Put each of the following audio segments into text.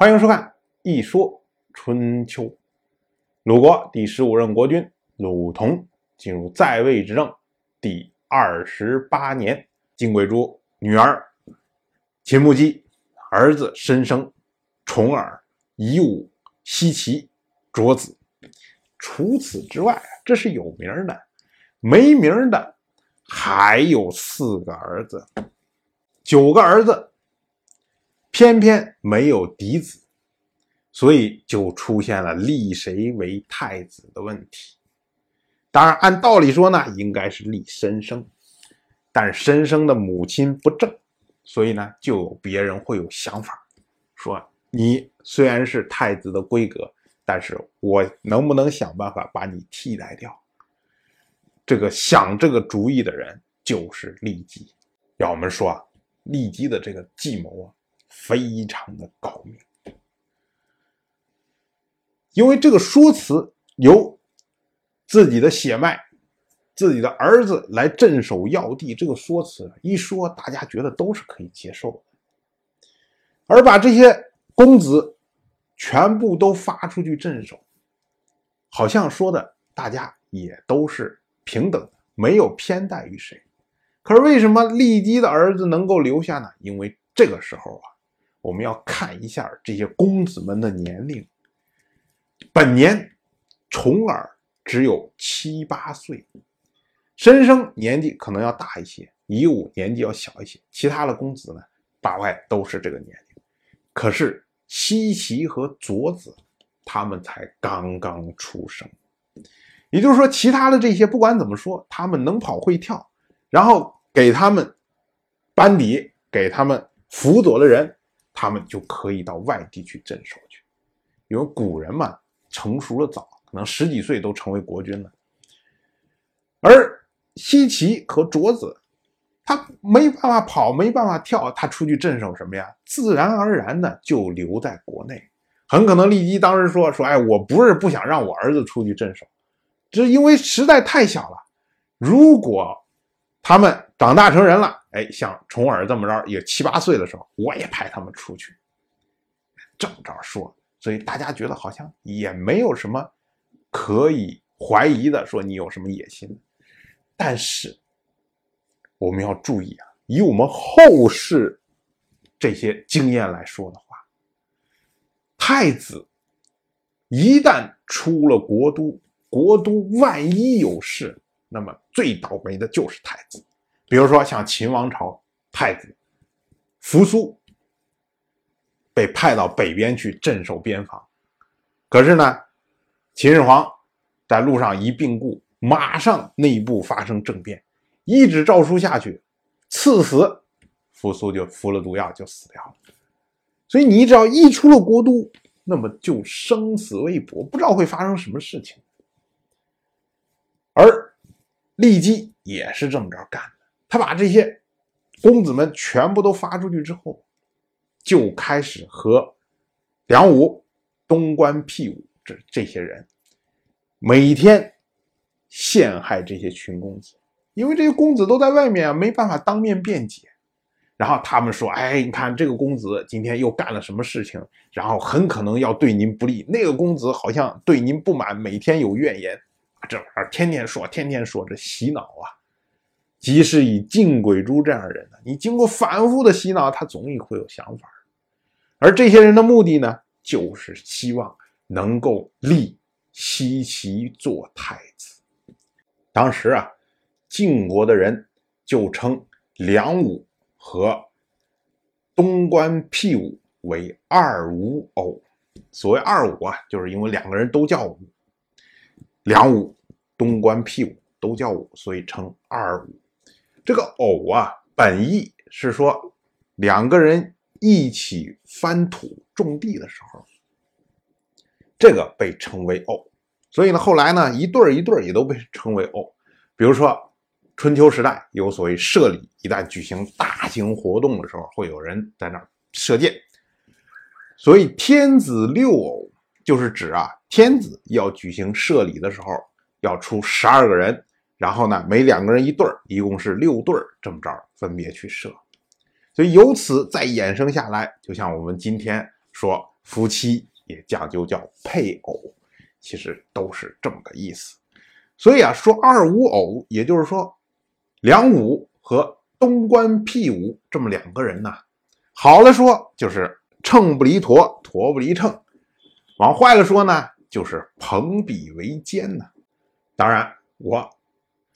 欢迎收看《一说春秋》。鲁国第十五任国君鲁同进入在位执政第二十八年，晋贵珠女儿秦穆姬，儿子申生、重耳、夷吾、奚齐、卓子。除此之外，这是有名的，没名的还有四个儿子，九个儿子。偏偏没有嫡子，所以就出现了立谁为太子的问题。当然，按道理说呢，应该是立申生，但是申生的母亲不正，所以呢，就有别人会有想法，说你虽然是太子的规格，但是我能不能想办法把你替代掉？这个想这个主意的人就是骊姬。要我们说啊，骊姬的这个计谋啊。非常的高明，因为这个说辞由自己的血脉、自己的儿子来镇守要地，这个说辞一说，大家觉得都是可以接受的。而把这些公子全部都发出去镇守，好像说的大家也都是平等的，没有偏待于谁。可是为什么骊姬的儿子能够留下呢？因为这个时候啊。我们要看一下这些公子们的年龄。本年重耳只有七八岁，申生年纪可能要大一些，夷吾年纪要小一些，其他的公子呢，大概都是这个年龄。可是奚齐和卓子他们才刚刚出生，也就是说，其他的这些不管怎么说，他们能跑会跳，然后给他们班底，给他们辅佐的人。他们就可以到外地去镇守去，因为古人嘛，成熟的早，可能十几岁都成为国君了。而奚齐和卓子，他没办法跑，没办法跳，他出去镇守什么呀？自然而然的就留在国内。很可能骊姬当时说说，哎，我不是不想让我儿子出去镇守，只因为实在太小了。如果他们长大成人了。哎，像重耳这么着，也七八岁的时候，我也派他们出去。正着说，所以大家觉得好像也没有什么可以怀疑的，说你有什么野心。但是我们要注意啊，以我们后世这些经验来说的话，太子一旦出了国都，国都万一有事，那么最倒霉的就是太子。比如说，像秦王朝太子扶苏被派到北边去镇守边防，可是呢，秦始皇在路上一病故，马上内部发生政变，一纸诏书下去，赐死，扶苏就服了毒药就死掉了。所以你只要一出了国都，那么就生死未卜，不知道会发生什么事情。而骊姬也是这么着干的。他把这些公子们全部都发出去之后，就开始和梁武、东关辟武这这些人每天陷害这些群公子，因为这些公子都在外面啊，没办法当面辩解。然后他们说：“哎，你看这个公子今天又干了什么事情？然后很可能要对您不利。那个公子好像对您不满，每天有怨言，这玩意儿天天说，天天说，这洗脑啊！”即使以晋鬼珠这样的人呢，你经过反复的洗脑，他总也会有想法。而这些人的目的呢，就是希望能够立西齐做太子。当时啊，晋国的人就称梁武和东关辟武为二武偶。所谓二武啊，就是因为两个人都叫武，梁武、东关辟武都叫武，所以称二武。这个偶啊，本意是说两个人一起翻土种地的时候，这个被称为偶。所以呢，后来呢，一对儿一对儿也都被称为偶。比如说春秋时代有所谓射礼，一旦举行大型活动的时候，会有人在那儿射箭。所以天子六偶就是指啊，天子要举行射礼的时候，要出十二个人。然后呢，每两个人一对儿，一共是六对儿，这么着分别去射。所以由此再衍生下来，就像我们今天说夫妻也讲究叫配偶，其实都是这么个意思。所以啊，说二五偶，也就是说梁武和东关屁武这么两个人呢，好了说就是秤不离砣，砣不离秤；往坏了说呢，就是朋比为奸呢。当然，我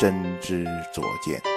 真知灼见。